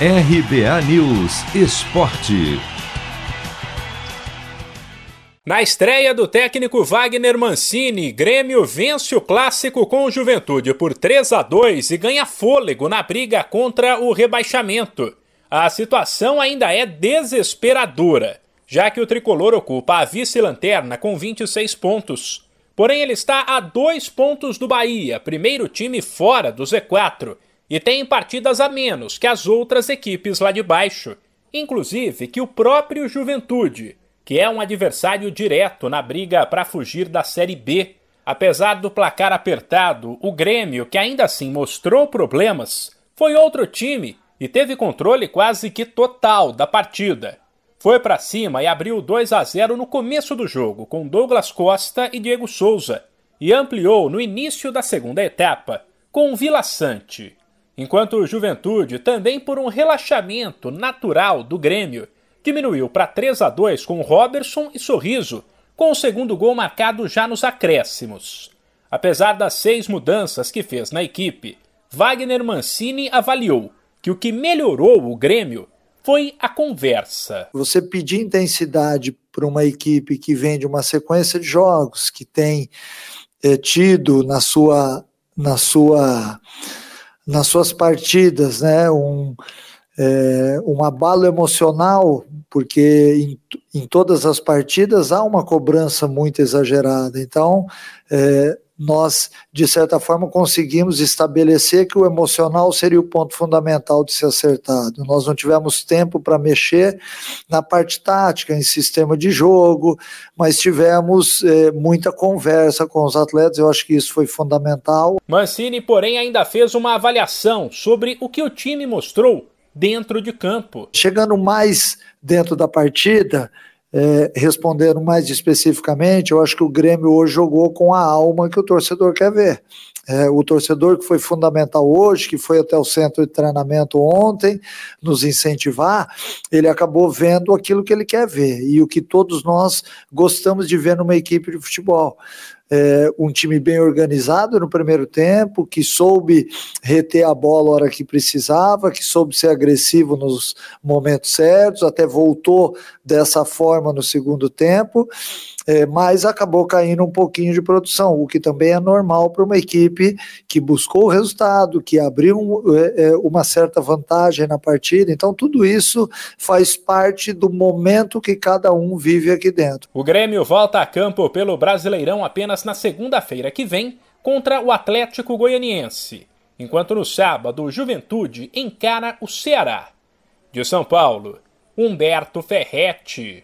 RBA News Esporte. Na estreia do técnico Wagner Mancini, Grêmio vence o clássico com Juventude por 3 a 2 e ganha fôlego na briga contra o rebaixamento. A situação ainda é desesperadora, já que o tricolor ocupa a vice-lanterna com 26 pontos. Porém, ele está a dois pontos do Bahia, primeiro time fora do Z4, e tem partidas a menos que as outras equipes lá de baixo, inclusive que o próprio Juventude, que é um adversário direto na briga para fugir da Série B. Apesar do placar apertado, o Grêmio, que ainda assim mostrou problemas, foi outro time e teve controle quase que total da partida. Foi para cima e abriu 2 a 0 no começo do jogo com Douglas Costa e Diego Souza e ampliou no início da segunda etapa com Vila Sante enquanto o Juventude, também por um relaxamento natural do Grêmio, diminuiu para 3 a 2 com Robertson e Sorriso, com o segundo gol marcado já nos acréscimos. Apesar das seis mudanças que fez na equipe, Wagner Mancini avaliou que o que melhorou o Grêmio foi a conversa. Você pedir intensidade para uma equipe que vem de uma sequência de jogos, que tem é, tido na sua, na sua nas suas partidas, né? Um, é, um abalo emocional, porque em, em, todas as partidas há uma cobrança muito exagerada. Então, é, nós, de certa forma, conseguimos estabelecer que o emocional seria o ponto fundamental de ser acertado. Nós não tivemos tempo para mexer na parte tática, em sistema de jogo, mas tivemos é, muita conversa com os atletas, eu acho que isso foi fundamental. Mancini, porém, ainda fez uma avaliação sobre o que o time mostrou dentro de campo. Chegando mais dentro da partida, é, respondendo mais especificamente, eu acho que o Grêmio hoje jogou com a alma que o torcedor quer ver. É, o torcedor que foi fundamental hoje, que foi até o centro de treinamento ontem, nos incentivar, ele acabou vendo aquilo que ele quer ver e o que todos nós gostamos de ver numa equipe de futebol é, um time bem organizado no primeiro tempo, que soube reter a bola a hora que precisava, que soube ser agressivo nos momentos certos, até voltou dessa forma no segundo tempo, é, mas acabou caindo um pouquinho de produção, o que também é normal para uma equipe que buscou o resultado, que abriu é, é, uma certa vantagem na partida. Então, tudo isso faz parte do momento que cada um vive aqui dentro. O Grêmio volta a campo pelo Brasileirão apenas apenas na segunda-feira que vem contra o Atlético Goianiense, enquanto no sábado o Juventude encara o Ceará. De São Paulo, Humberto Ferretti.